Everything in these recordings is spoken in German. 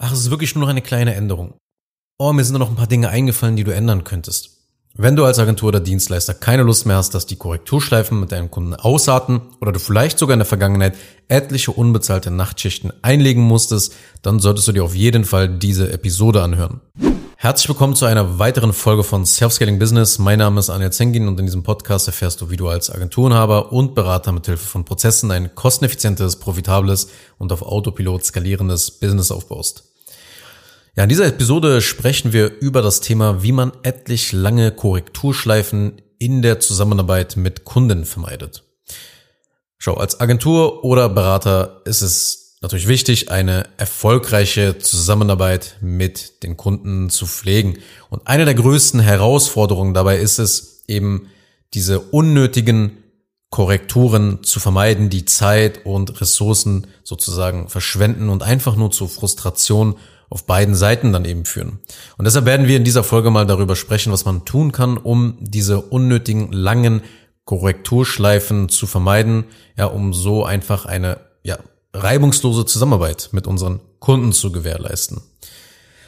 Ach, es ist wirklich nur noch eine kleine Änderung. Oh, mir sind noch ein paar Dinge eingefallen, die du ändern könntest. Wenn du als Agentur oder Dienstleister keine Lust mehr hast, dass die Korrekturschleifen mit deinen Kunden ausarten oder du vielleicht sogar in der Vergangenheit etliche unbezahlte Nachtschichten einlegen musstest, dann solltest du dir auf jeden Fall diese Episode anhören. Herzlich willkommen zu einer weiteren Folge von Self-Scaling Business. Mein Name ist Anja Zengin und in diesem Podcast erfährst du, wie du als Agenturenhaber und Berater mit Hilfe von Prozessen ein kosteneffizientes, profitables und auf Autopilot skalierendes Business aufbaust. Ja, in dieser Episode sprechen wir über das Thema, wie man etlich lange Korrekturschleifen in der Zusammenarbeit mit Kunden vermeidet. Schau, als Agentur oder Berater ist es natürlich wichtig, eine erfolgreiche Zusammenarbeit mit den Kunden zu pflegen. Und eine der größten Herausforderungen dabei ist es eben, diese unnötigen Korrekturen zu vermeiden, die Zeit und Ressourcen sozusagen verschwenden und einfach nur zu Frustration auf beiden Seiten dann eben führen. Und deshalb werden wir in dieser Folge mal darüber sprechen, was man tun kann, um diese unnötigen langen Korrekturschleifen zu vermeiden, ja, um so einfach eine ja, reibungslose Zusammenarbeit mit unseren Kunden zu gewährleisten.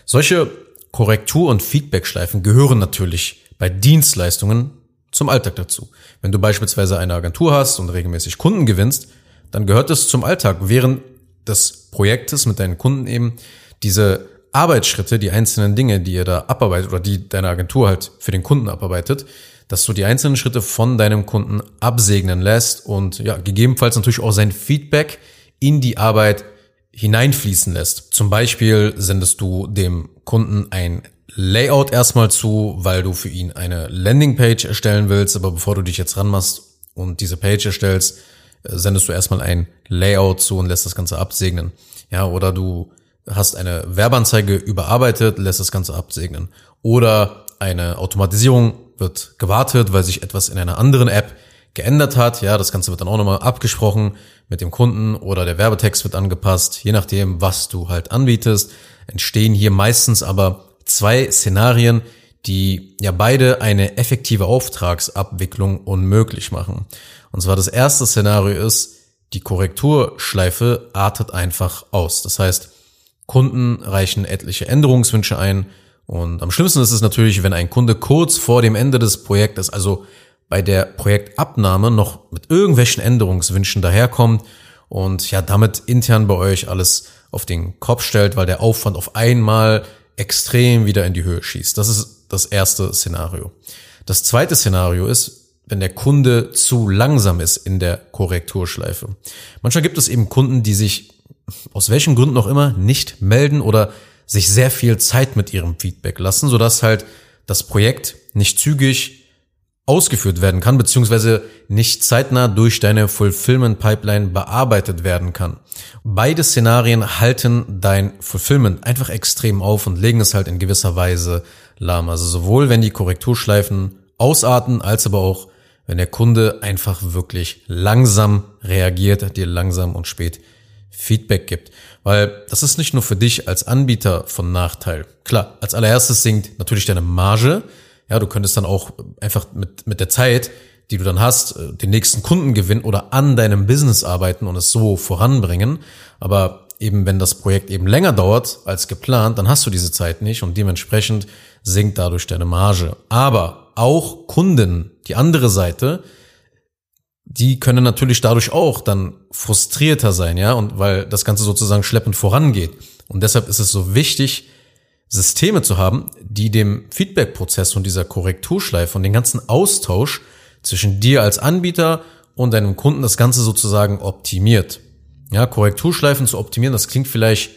Solche Korrektur- und Feedbackschleifen gehören natürlich bei Dienstleistungen zum Alltag dazu. Wenn du beispielsweise eine Agentur hast und regelmäßig Kunden gewinnst, dann gehört es zum Alltag während des Projektes mit deinen Kunden eben diese Arbeitsschritte, die einzelnen Dinge, die ihr da abarbeitet oder die deine Agentur halt für den Kunden abarbeitet, dass du die einzelnen Schritte von deinem Kunden absegnen lässt und ja, gegebenenfalls natürlich auch sein Feedback in die Arbeit hineinfließen lässt. Zum Beispiel sendest du dem Kunden ein Layout erstmal zu, weil du für ihn eine Landingpage erstellen willst, aber bevor du dich jetzt ranmachst und diese Page erstellst, äh, sendest du erstmal ein Layout zu und lässt das Ganze absegnen. Ja, oder du hast eine Werbeanzeige überarbeitet, lässt das Ganze absegnen. Oder eine Automatisierung wird gewartet, weil sich etwas in einer anderen App geändert hat. Ja, das Ganze wird dann auch nochmal abgesprochen mit dem Kunden oder der Werbetext wird angepasst. Je nachdem, was du halt anbietest, entstehen hier meistens aber zwei Szenarien, die ja beide eine effektive Auftragsabwicklung unmöglich machen. Und zwar das erste Szenario ist, die Korrekturschleife artet einfach aus. Das heißt, Kunden reichen etliche Änderungswünsche ein. Und am schlimmsten ist es natürlich, wenn ein Kunde kurz vor dem Ende des Projektes, also bei der Projektabnahme, noch mit irgendwelchen Änderungswünschen daherkommt und ja, damit intern bei euch alles auf den Kopf stellt, weil der Aufwand auf einmal extrem wieder in die Höhe schießt. Das ist das erste Szenario. Das zweite Szenario ist, wenn der Kunde zu langsam ist in der Korrekturschleife. Manchmal gibt es eben Kunden, die sich aus welchen Gründen auch immer nicht melden oder sich sehr viel Zeit mit ihrem Feedback lassen, sodass halt das Projekt nicht zügig ausgeführt werden kann, beziehungsweise nicht zeitnah durch deine Fulfillment Pipeline bearbeitet werden kann. Beide Szenarien halten dein Fulfillment einfach extrem auf und legen es halt in gewisser Weise lahm. Also sowohl wenn die Korrekturschleifen ausarten, als aber auch wenn der Kunde einfach wirklich langsam reagiert, dir langsam und spät Feedback gibt. Weil das ist nicht nur für dich als Anbieter von Nachteil. Klar, als allererstes sinkt natürlich deine Marge. Ja, du könntest dann auch einfach mit, mit der Zeit, die du dann hast, äh, den nächsten Kunden gewinnen oder an deinem Business arbeiten und es so voranbringen. Aber eben wenn das Projekt eben länger dauert als geplant, dann hast du diese Zeit nicht und dementsprechend sinkt dadurch deine Marge. Aber auch Kunden, die andere Seite, die können natürlich dadurch auch dann frustrierter sein, ja, und weil das Ganze sozusagen schleppend vorangeht. Und deshalb ist es so wichtig, Systeme zu haben, die dem Feedback-Prozess und dieser Korrekturschleife und den ganzen Austausch zwischen dir als Anbieter und deinem Kunden das Ganze sozusagen optimiert. Ja, Korrekturschleifen zu optimieren, das klingt vielleicht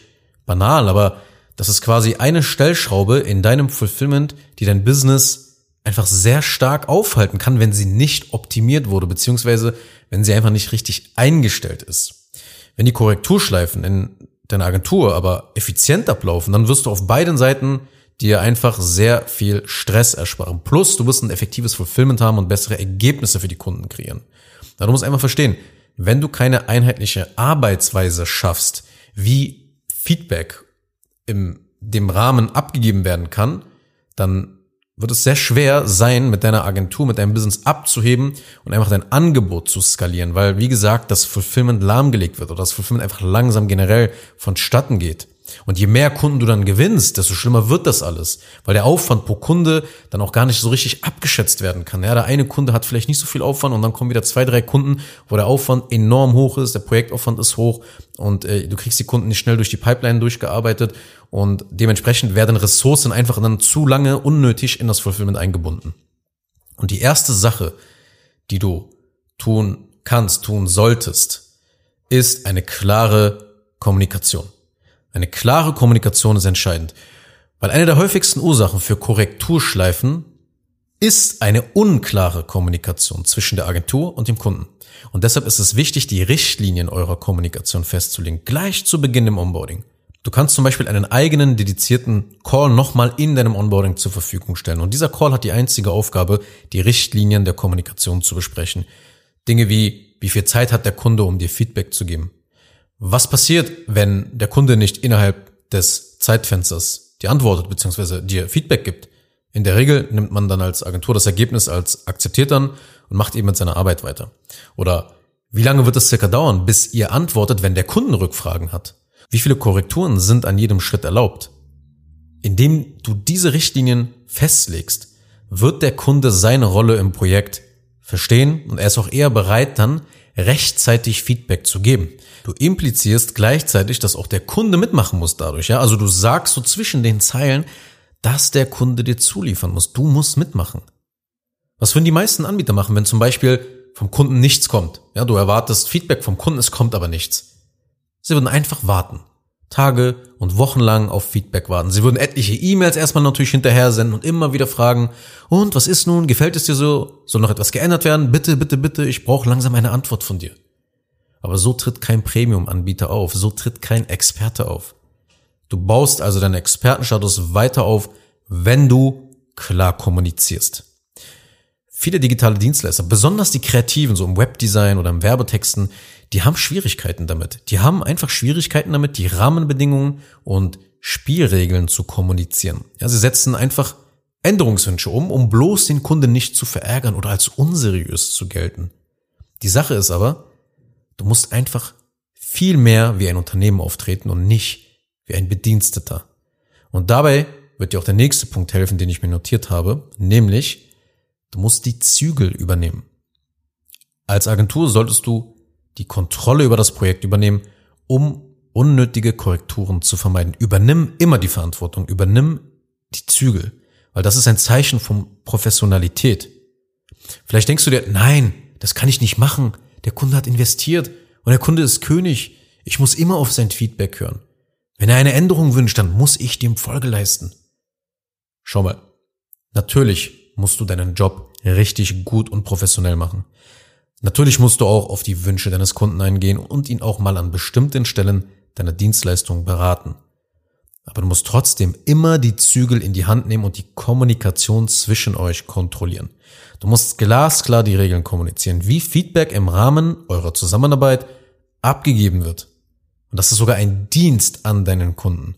banal, aber das ist quasi eine Stellschraube in deinem Fulfillment, die dein Business einfach sehr stark aufhalten kann, wenn sie nicht optimiert wurde, beziehungsweise wenn sie einfach nicht richtig eingestellt ist. Wenn die Korrekturschleifen in deiner Agentur aber effizient ablaufen, dann wirst du auf beiden Seiten dir einfach sehr viel Stress ersparen. Plus, du wirst ein effektives Fulfillment haben und bessere Ergebnisse für die Kunden kreieren. Da du musst einfach verstehen, wenn du keine einheitliche Arbeitsweise schaffst, wie Feedback im dem Rahmen abgegeben werden kann, dann wird es sehr schwer sein, mit deiner Agentur, mit deinem Business abzuheben und einfach dein Angebot zu skalieren, weil, wie gesagt, das Fulfillment lahmgelegt wird oder das Fulfillment einfach langsam generell vonstatten geht. Und je mehr Kunden du dann gewinnst, desto schlimmer wird das alles, weil der Aufwand pro Kunde dann auch gar nicht so richtig abgeschätzt werden kann. Ja, der eine Kunde hat vielleicht nicht so viel Aufwand und dann kommen wieder zwei, drei Kunden, wo der Aufwand enorm hoch ist, der Projektaufwand ist hoch und äh, du kriegst die Kunden nicht schnell durch die Pipeline durchgearbeitet und dementsprechend werden Ressourcen einfach dann zu lange unnötig in das Fulfillment eingebunden. Und die erste Sache, die du tun kannst, tun solltest, ist eine klare Kommunikation. Eine klare Kommunikation ist entscheidend, weil eine der häufigsten Ursachen für Korrekturschleifen ist eine unklare Kommunikation zwischen der Agentur und dem Kunden. Und deshalb ist es wichtig, die Richtlinien eurer Kommunikation festzulegen, gleich zu Beginn im Onboarding. Du kannst zum Beispiel einen eigenen dedizierten Call nochmal in deinem Onboarding zur Verfügung stellen. Und dieser Call hat die einzige Aufgabe, die Richtlinien der Kommunikation zu besprechen. Dinge wie, wie viel Zeit hat der Kunde, um dir Feedback zu geben? Was passiert, wenn der Kunde nicht innerhalb des Zeitfensters dir antwortet bzw. dir Feedback gibt? In der Regel nimmt man dann als Agentur das Ergebnis als akzeptiert dann und macht eben mit seiner Arbeit weiter. Oder wie lange wird es circa dauern, bis ihr antwortet, wenn der Kunde Rückfragen hat? Wie viele Korrekturen sind an jedem Schritt erlaubt? Indem du diese Richtlinien festlegst, wird der Kunde seine Rolle im Projekt verstehen und er ist auch eher bereit, dann rechtzeitig Feedback zu geben. Du implizierst gleichzeitig, dass auch der Kunde mitmachen muss dadurch, ja? Also du sagst so zwischen den Zeilen, dass der Kunde dir zuliefern muss. Du musst mitmachen. Was würden die meisten Anbieter machen, wenn zum Beispiel vom Kunden nichts kommt? Ja, du erwartest Feedback vom Kunden, es kommt aber nichts. Sie würden einfach warten. Tage und Wochen lang auf Feedback warten. Sie würden etliche E-Mails erstmal natürlich hinterher senden und immer wieder fragen, und was ist nun? Gefällt es dir so? Soll noch etwas geändert werden? Bitte, bitte, bitte, ich brauche langsam eine Antwort von dir. Aber so tritt kein Premium-Anbieter auf, so tritt kein Experte auf. Du baust also deinen Expertenstatus weiter auf, wenn du klar kommunizierst. Viele digitale Dienstleister, besonders die Kreativen, so im Webdesign oder im Werbetexten, die haben Schwierigkeiten damit. Die haben einfach Schwierigkeiten damit, die Rahmenbedingungen und Spielregeln zu kommunizieren. Ja, sie setzen einfach Änderungswünsche um, um bloß den Kunden nicht zu verärgern oder als unseriös zu gelten. Die Sache ist aber, du musst einfach viel mehr wie ein Unternehmen auftreten und nicht wie ein Bediensteter. Und dabei wird dir auch der nächste Punkt helfen, den ich mir notiert habe, nämlich du musst die Zügel übernehmen. Als Agentur solltest du die Kontrolle über das Projekt übernehmen, um unnötige Korrekturen zu vermeiden. Übernimm immer die Verantwortung, übernimm die Zügel, weil das ist ein Zeichen von Professionalität. Vielleicht denkst du dir, nein, das kann ich nicht machen. Der Kunde hat investiert und der Kunde ist König. Ich muss immer auf sein Feedback hören. Wenn er eine Änderung wünscht, dann muss ich dem Folge leisten. Schau mal, natürlich musst du deinen Job richtig gut und professionell machen. Natürlich musst du auch auf die Wünsche deines Kunden eingehen und ihn auch mal an bestimmten Stellen deiner Dienstleistung beraten. Aber du musst trotzdem immer die Zügel in die Hand nehmen und die Kommunikation zwischen euch kontrollieren. Du musst glasklar die Regeln kommunizieren, wie Feedback im Rahmen eurer Zusammenarbeit abgegeben wird. Und das ist sogar ein Dienst an deinen Kunden.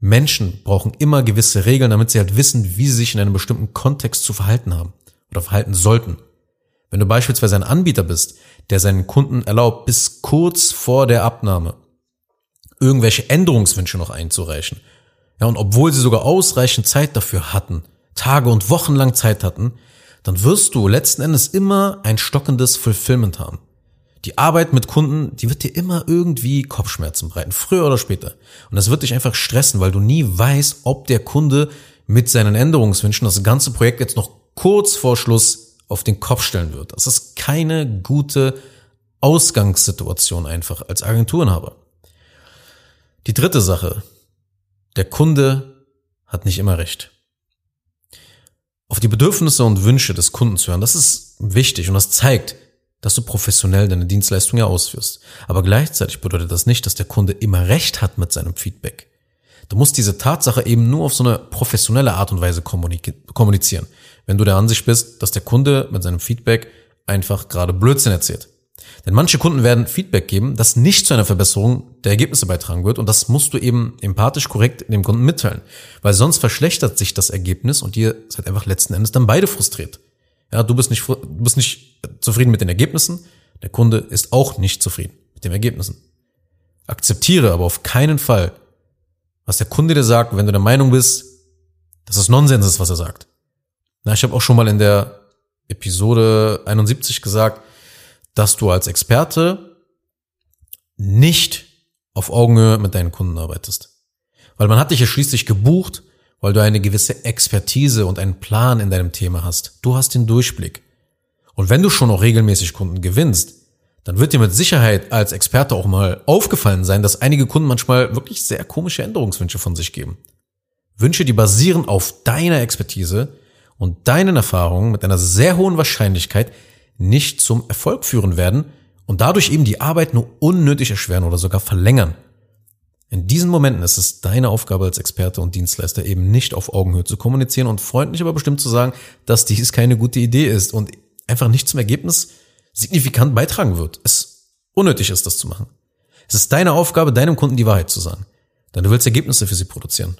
Menschen brauchen immer gewisse Regeln, damit sie halt wissen, wie sie sich in einem bestimmten Kontext zu verhalten haben oder verhalten sollten. Wenn du beispielsweise ein Anbieter bist, der seinen Kunden erlaubt, bis kurz vor der Abnahme irgendwelche Änderungswünsche noch einzureichen, ja, und obwohl sie sogar ausreichend Zeit dafür hatten, Tage und Wochen lang Zeit hatten, dann wirst du letzten Endes immer ein stockendes Fulfillment haben. Die Arbeit mit Kunden, die wird dir immer irgendwie Kopfschmerzen bereiten, früher oder später. Und das wird dich einfach stressen, weil du nie weißt, ob der Kunde mit seinen Änderungswünschen das ganze Projekt jetzt noch kurz vor Schluss auf den Kopf stellen wird. Das ist keine gute Ausgangssituation einfach als Agenturenhaber. Die dritte Sache. Der Kunde hat nicht immer recht. Auf die Bedürfnisse und Wünsche des Kunden zu hören, das ist wichtig und das zeigt, dass du professionell deine Dienstleistung ja ausführst. Aber gleichzeitig bedeutet das nicht, dass der Kunde immer recht hat mit seinem Feedback. Du musst diese Tatsache eben nur auf so eine professionelle Art und Weise kommunizieren wenn du der Ansicht bist, dass der Kunde mit seinem Feedback einfach gerade Blödsinn erzählt. Denn manche Kunden werden Feedback geben, das nicht zu einer Verbesserung der Ergebnisse beitragen wird und das musst du eben empathisch korrekt dem Kunden mitteilen, weil sonst verschlechtert sich das Ergebnis und ihr seid einfach letzten Endes dann beide frustriert. Ja, du bist nicht, du bist nicht zufrieden mit den Ergebnissen, der Kunde ist auch nicht zufrieden mit den Ergebnissen. Akzeptiere aber auf keinen Fall, was der Kunde dir sagt, wenn du der Meinung bist, dass es Nonsens ist, was er sagt. Na, ich habe auch schon mal in der Episode 71 gesagt, dass du als Experte nicht auf Augenhöhe mit deinen Kunden arbeitest. Weil man hat dich ja schließlich gebucht, weil du eine gewisse Expertise und einen Plan in deinem Thema hast. Du hast den Durchblick. Und wenn du schon auch regelmäßig Kunden gewinnst, dann wird dir mit Sicherheit als Experte auch mal aufgefallen sein, dass einige Kunden manchmal wirklich sehr komische Änderungswünsche von sich geben. Wünsche, die basieren auf deiner Expertise und deinen Erfahrungen mit einer sehr hohen Wahrscheinlichkeit nicht zum Erfolg führen werden und dadurch eben die Arbeit nur unnötig erschweren oder sogar verlängern. In diesen Momenten ist es deine Aufgabe als Experte und Dienstleister eben nicht auf Augenhöhe zu kommunizieren und freundlich aber bestimmt zu sagen, dass dies keine gute Idee ist und einfach nicht zum Ergebnis signifikant beitragen wird. Es unnötig ist, das zu machen. Es ist deine Aufgabe, deinem Kunden die Wahrheit zu sagen. Denn du willst Ergebnisse für sie produzieren.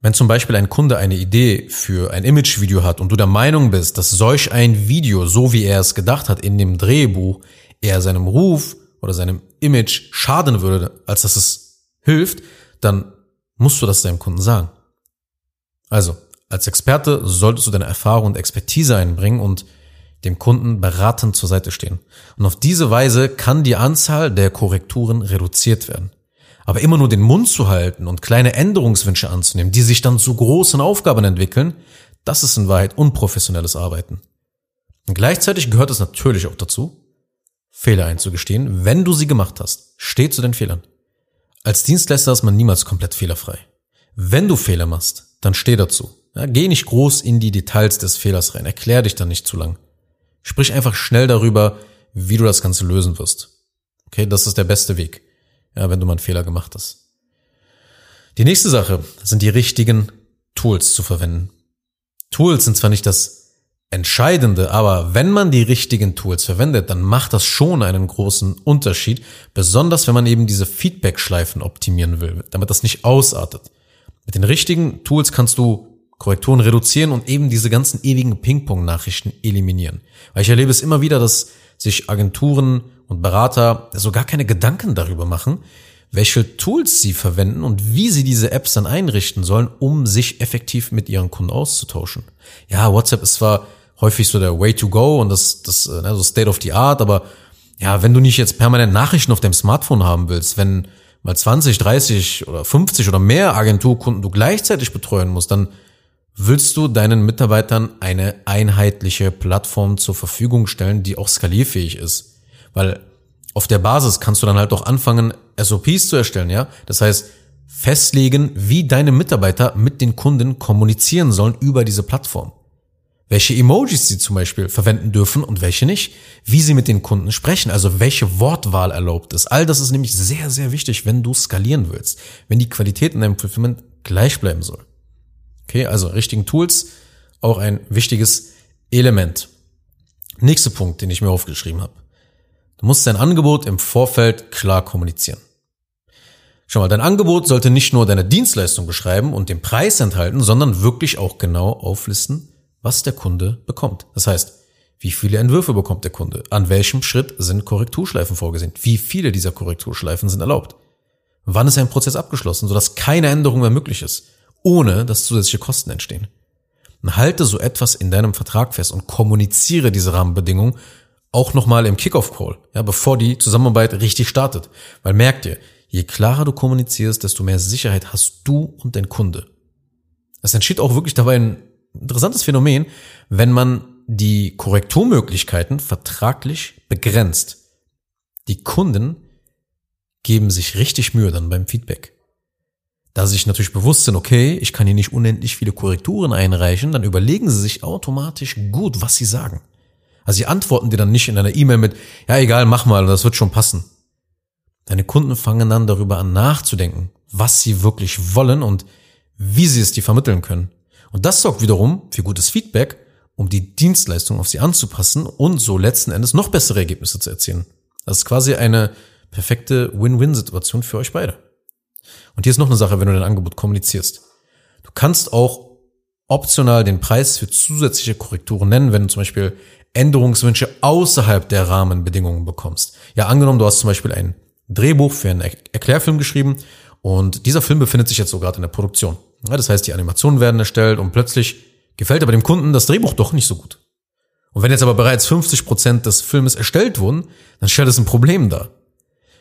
Wenn zum Beispiel ein Kunde eine Idee für ein Imagevideo hat und du der Meinung bist, dass solch ein Video, so wie er es gedacht hat in dem Drehbuch, eher seinem Ruf oder seinem Image schaden würde, als dass es hilft, dann musst du das deinem Kunden sagen. Also, als Experte solltest du deine Erfahrung und Expertise einbringen und dem Kunden beratend zur Seite stehen. Und auf diese Weise kann die Anzahl der Korrekturen reduziert werden. Aber immer nur den Mund zu halten und kleine Änderungswünsche anzunehmen, die sich dann zu großen Aufgaben entwickeln, das ist in Wahrheit unprofessionelles Arbeiten. Und gleichzeitig gehört es natürlich auch dazu, Fehler einzugestehen, wenn du sie gemacht hast. Steh zu den Fehlern. Als Dienstleister ist man niemals komplett fehlerfrei. Wenn du Fehler machst, dann steh dazu. Ja, geh nicht groß in die Details des Fehlers rein. Erklär dich dann nicht zu lang. Sprich einfach schnell darüber, wie du das Ganze lösen wirst. Okay, das ist der beste Weg ja, wenn du mal einen Fehler gemacht hast. Die nächste Sache sind die richtigen Tools zu verwenden. Tools sind zwar nicht das Entscheidende, aber wenn man die richtigen Tools verwendet, dann macht das schon einen großen Unterschied, besonders wenn man eben diese Feedback-Schleifen optimieren will, damit das nicht ausartet. Mit den richtigen Tools kannst du Korrekturen reduzieren und eben diese ganzen ewigen Ping-Pong-Nachrichten eliminieren. Weil ich erlebe es immer wieder, dass sich Agenturen und Berater so gar keine Gedanken darüber machen, welche Tools sie verwenden und wie sie diese Apps dann einrichten sollen, um sich effektiv mit ihren Kunden auszutauschen. Ja, WhatsApp ist zwar häufig so der Way to go und das, das also State of the Art, aber ja, wenn du nicht jetzt permanent Nachrichten auf deinem Smartphone haben willst, wenn mal 20, 30 oder 50 oder mehr Agenturkunden du gleichzeitig betreuen musst, dann willst du deinen Mitarbeitern eine einheitliche Plattform zur Verfügung stellen, die auch skalierfähig ist. Weil auf der Basis kannst du dann halt auch anfangen, SOPs zu erstellen, ja? Das heißt, festlegen, wie deine Mitarbeiter mit den Kunden kommunizieren sollen über diese Plattform. Welche Emojis sie zum Beispiel verwenden dürfen und welche nicht. Wie sie mit den Kunden sprechen, also welche Wortwahl erlaubt ist. All das ist nämlich sehr, sehr wichtig, wenn du skalieren willst. Wenn die Qualität in deinem Fulfillment gleich bleiben soll. Okay, also richtigen Tools, auch ein wichtiges Element. Nächster Punkt, den ich mir aufgeschrieben habe. Du musst dein Angebot im Vorfeld klar kommunizieren. Schau mal, dein Angebot sollte nicht nur deine Dienstleistung beschreiben und den Preis enthalten, sondern wirklich auch genau auflisten, was der Kunde bekommt. Das heißt, wie viele Entwürfe bekommt der Kunde? An welchem Schritt sind Korrekturschleifen vorgesehen? Wie viele dieser Korrekturschleifen sind erlaubt? Wann ist ein Prozess abgeschlossen, sodass keine Änderung mehr möglich ist, ohne dass zusätzliche Kosten entstehen? halte so etwas in deinem Vertrag fest und kommuniziere diese Rahmenbedingungen auch nochmal im Kickoff-Call, ja, bevor die Zusammenarbeit richtig startet. Weil merkt ihr, je klarer du kommunizierst, desto mehr Sicherheit hast du und dein Kunde. Es entsteht auch wirklich dabei ein interessantes Phänomen, wenn man die Korrekturmöglichkeiten vertraglich begrenzt. Die Kunden geben sich richtig Mühe dann beim Feedback. Da sie sich natürlich bewusst sind, okay, ich kann hier nicht unendlich viele Korrekturen einreichen, dann überlegen sie sich automatisch gut, was sie sagen. Also sie antworten dir dann nicht in einer E-Mail mit, ja egal, mach mal, das wird schon passen. Deine Kunden fangen dann darüber an nachzudenken, was sie wirklich wollen und wie sie es dir vermitteln können. Und das sorgt wiederum für gutes Feedback, um die Dienstleistung auf sie anzupassen und so letzten Endes noch bessere Ergebnisse zu erzielen. Das ist quasi eine perfekte Win-Win-Situation für euch beide. Und hier ist noch eine Sache, wenn du dein Angebot kommunizierst. Du kannst auch optional den Preis für zusätzliche Korrekturen nennen, wenn du zum Beispiel Änderungswünsche außerhalb der Rahmenbedingungen bekommst. Ja, angenommen, du hast zum Beispiel ein Drehbuch für einen Erklärfilm geschrieben Und dieser Film befindet sich jetzt so gerade in der Produktion. Ja, das heißt, die Animationen werden erstellt und plötzlich gefällt aber dem Kunden das Drehbuch doch nicht so gut. Und wenn jetzt aber bereits 50 Prozent des Filmes erstellt wurden, dann stellt es ein Problem dar.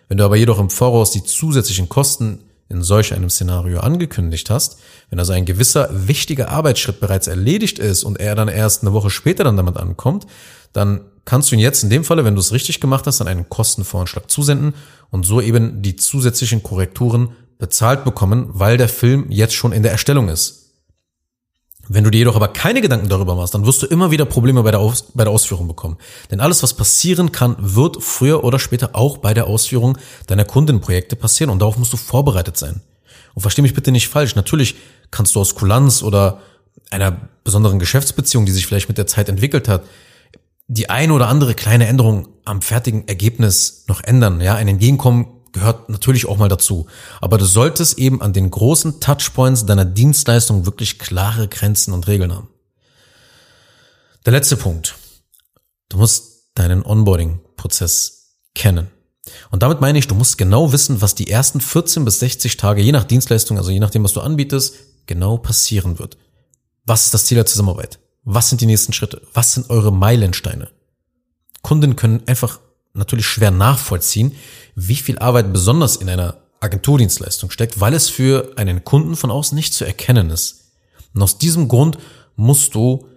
Wenn du aber jedoch im Voraus die zusätzlichen Kosten in solch einem Szenario angekündigt hast, wenn also ein gewisser wichtiger Arbeitsschritt bereits erledigt ist und er dann erst eine Woche später dann damit ankommt, dann kannst du ihn jetzt in dem Falle, wenn du es richtig gemacht hast, an einen Kostenvoranschlag zusenden und so eben die zusätzlichen Korrekturen bezahlt bekommen, weil der Film jetzt schon in der Erstellung ist. Wenn du dir jedoch aber keine Gedanken darüber machst, dann wirst du immer wieder Probleme bei der, Aus bei der Ausführung bekommen. Denn alles, was passieren kann, wird früher oder später auch bei der Ausführung deiner Kundenprojekte passieren und darauf musst du vorbereitet sein. Und versteh mich bitte nicht falsch. Natürlich kannst du aus Kulanz oder einer besonderen Geschäftsbeziehung, die sich vielleicht mit der Zeit entwickelt hat, die eine oder andere kleine Änderung am fertigen Ergebnis noch ändern, ja, ein Entgegenkommen gehört natürlich auch mal dazu. Aber du solltest eben an den großen Touchpoints deiner Dienstleistung wirklich klare Grenzen und Regeln haben. Der letzte Punkt. Du musst deinen Onboarding-Prozess kennen. Und damit meine ich, du musst genau wissen, was die ersten 14 bis 60 Tage, je nach Dienstleistung, also je nachdem, was du anbietest, genau passieren wird. Was ist das Ziel der Zusammenarbeit? Was sind die nächsten Schritte? Was sind eure Meilensteine? Kunden können einfach natürlich schwer nachvollziehen, wie viel Arbeit besonders in einer Agenturdienstleistung steckt, weil es für einen Kunden von außen nicht zu erkennen ist. Und aus diesem Grund musst du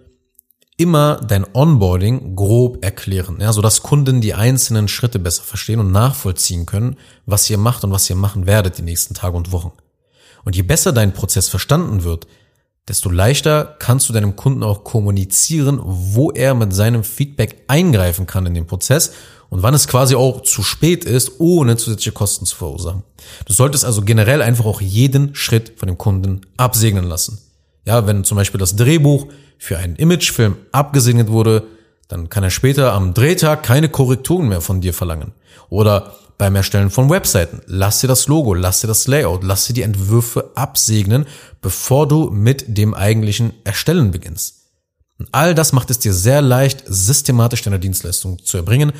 immer dein Onboarding grob erklären, ja, sodass Kunden die einzelnen Schritte besser verstehen und nachvollziehen können, was ihr macht und was ihr machen werdet die nächsten Tage und Wochen. Und je besser dein Prozess verstanden wird, desto leichter kannst du deinem Kunden auch kommunizieren, wo er mit seinem Feedback eingreifen kann in den Prozess und wann es quasi auch zu spät ist, ohne zusätzliche Kosten zu verursachen. Du solltest also generell einfach auch jeden Schritt von dem Kunden absegnen lassen. Ja, wenn zum Beispiel das Drehbuch für einen Imagefilm abgesegnet wurde, dann kann er später am Drehtag keine Korrekturen mehr von dir verlangen. Oder beim Erstellen von Webseiten, lass dir das Logo, lass dir das Layout, lass dir die Entwürfe absegnen, bevor du mit dem eigentlichen Erstellen beginnst. Und all das macht es dir sehr leicht, systematisch deine Dienstleistung zu erbringen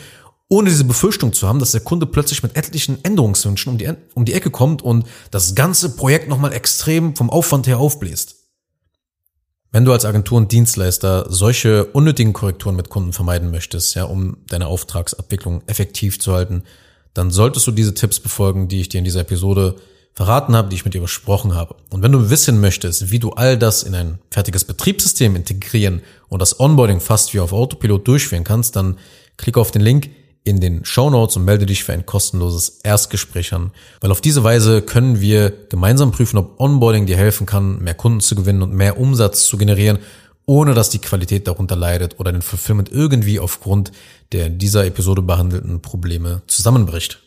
ohne diese Befürchtung zu haben, dass der Kunde plötzlich mit etlichen Änderungswünschen um die, um die Ecke kommt und das ganze Projekt nochmal extrem vom Aufwand her aufbläst. Wenn du als Agentur und Dienstleister solche unnötigen Korrekturen mit Kunden vermeiden möchtest, ja, um deine Auftragsabwicklung effektiv zu halten, dann solltest du diese Tipps befolgen, die ich dir in dieser Episode verraten habe, die ich mit dir besprochen habe. Und wenn du wissen möchtest, wie du all das in ein fertiges Betriebssystem integrieren und das Onboarding fast wie auf Autopilot durchführen kannst, dann klicke auf den Link in den Show Notes und melde dich für ein kostenloses Erstgespräch an, weil auf diese Weise können wir gemeinsam prüfen, ob Onboarding dir helfen kann, mehr Kunden zu gewinnen und mehr Umsatz zu generieren, ohne dass die Qualität darunter leidet oder den Fulfillment irgendwie aufgrund der dieser Episode behandelten Probleme zusammenbricht.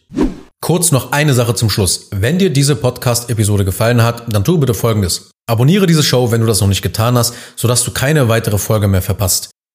Kurz noch eine Sache zum Schluss. Wenn dir diese Podcast-Episode gefallen hat, dann tu bitte Folgendes. Abonniere diese Show, wenn du das noch nicht getan hast, sodass du keine weitere Folge mehr verpasst.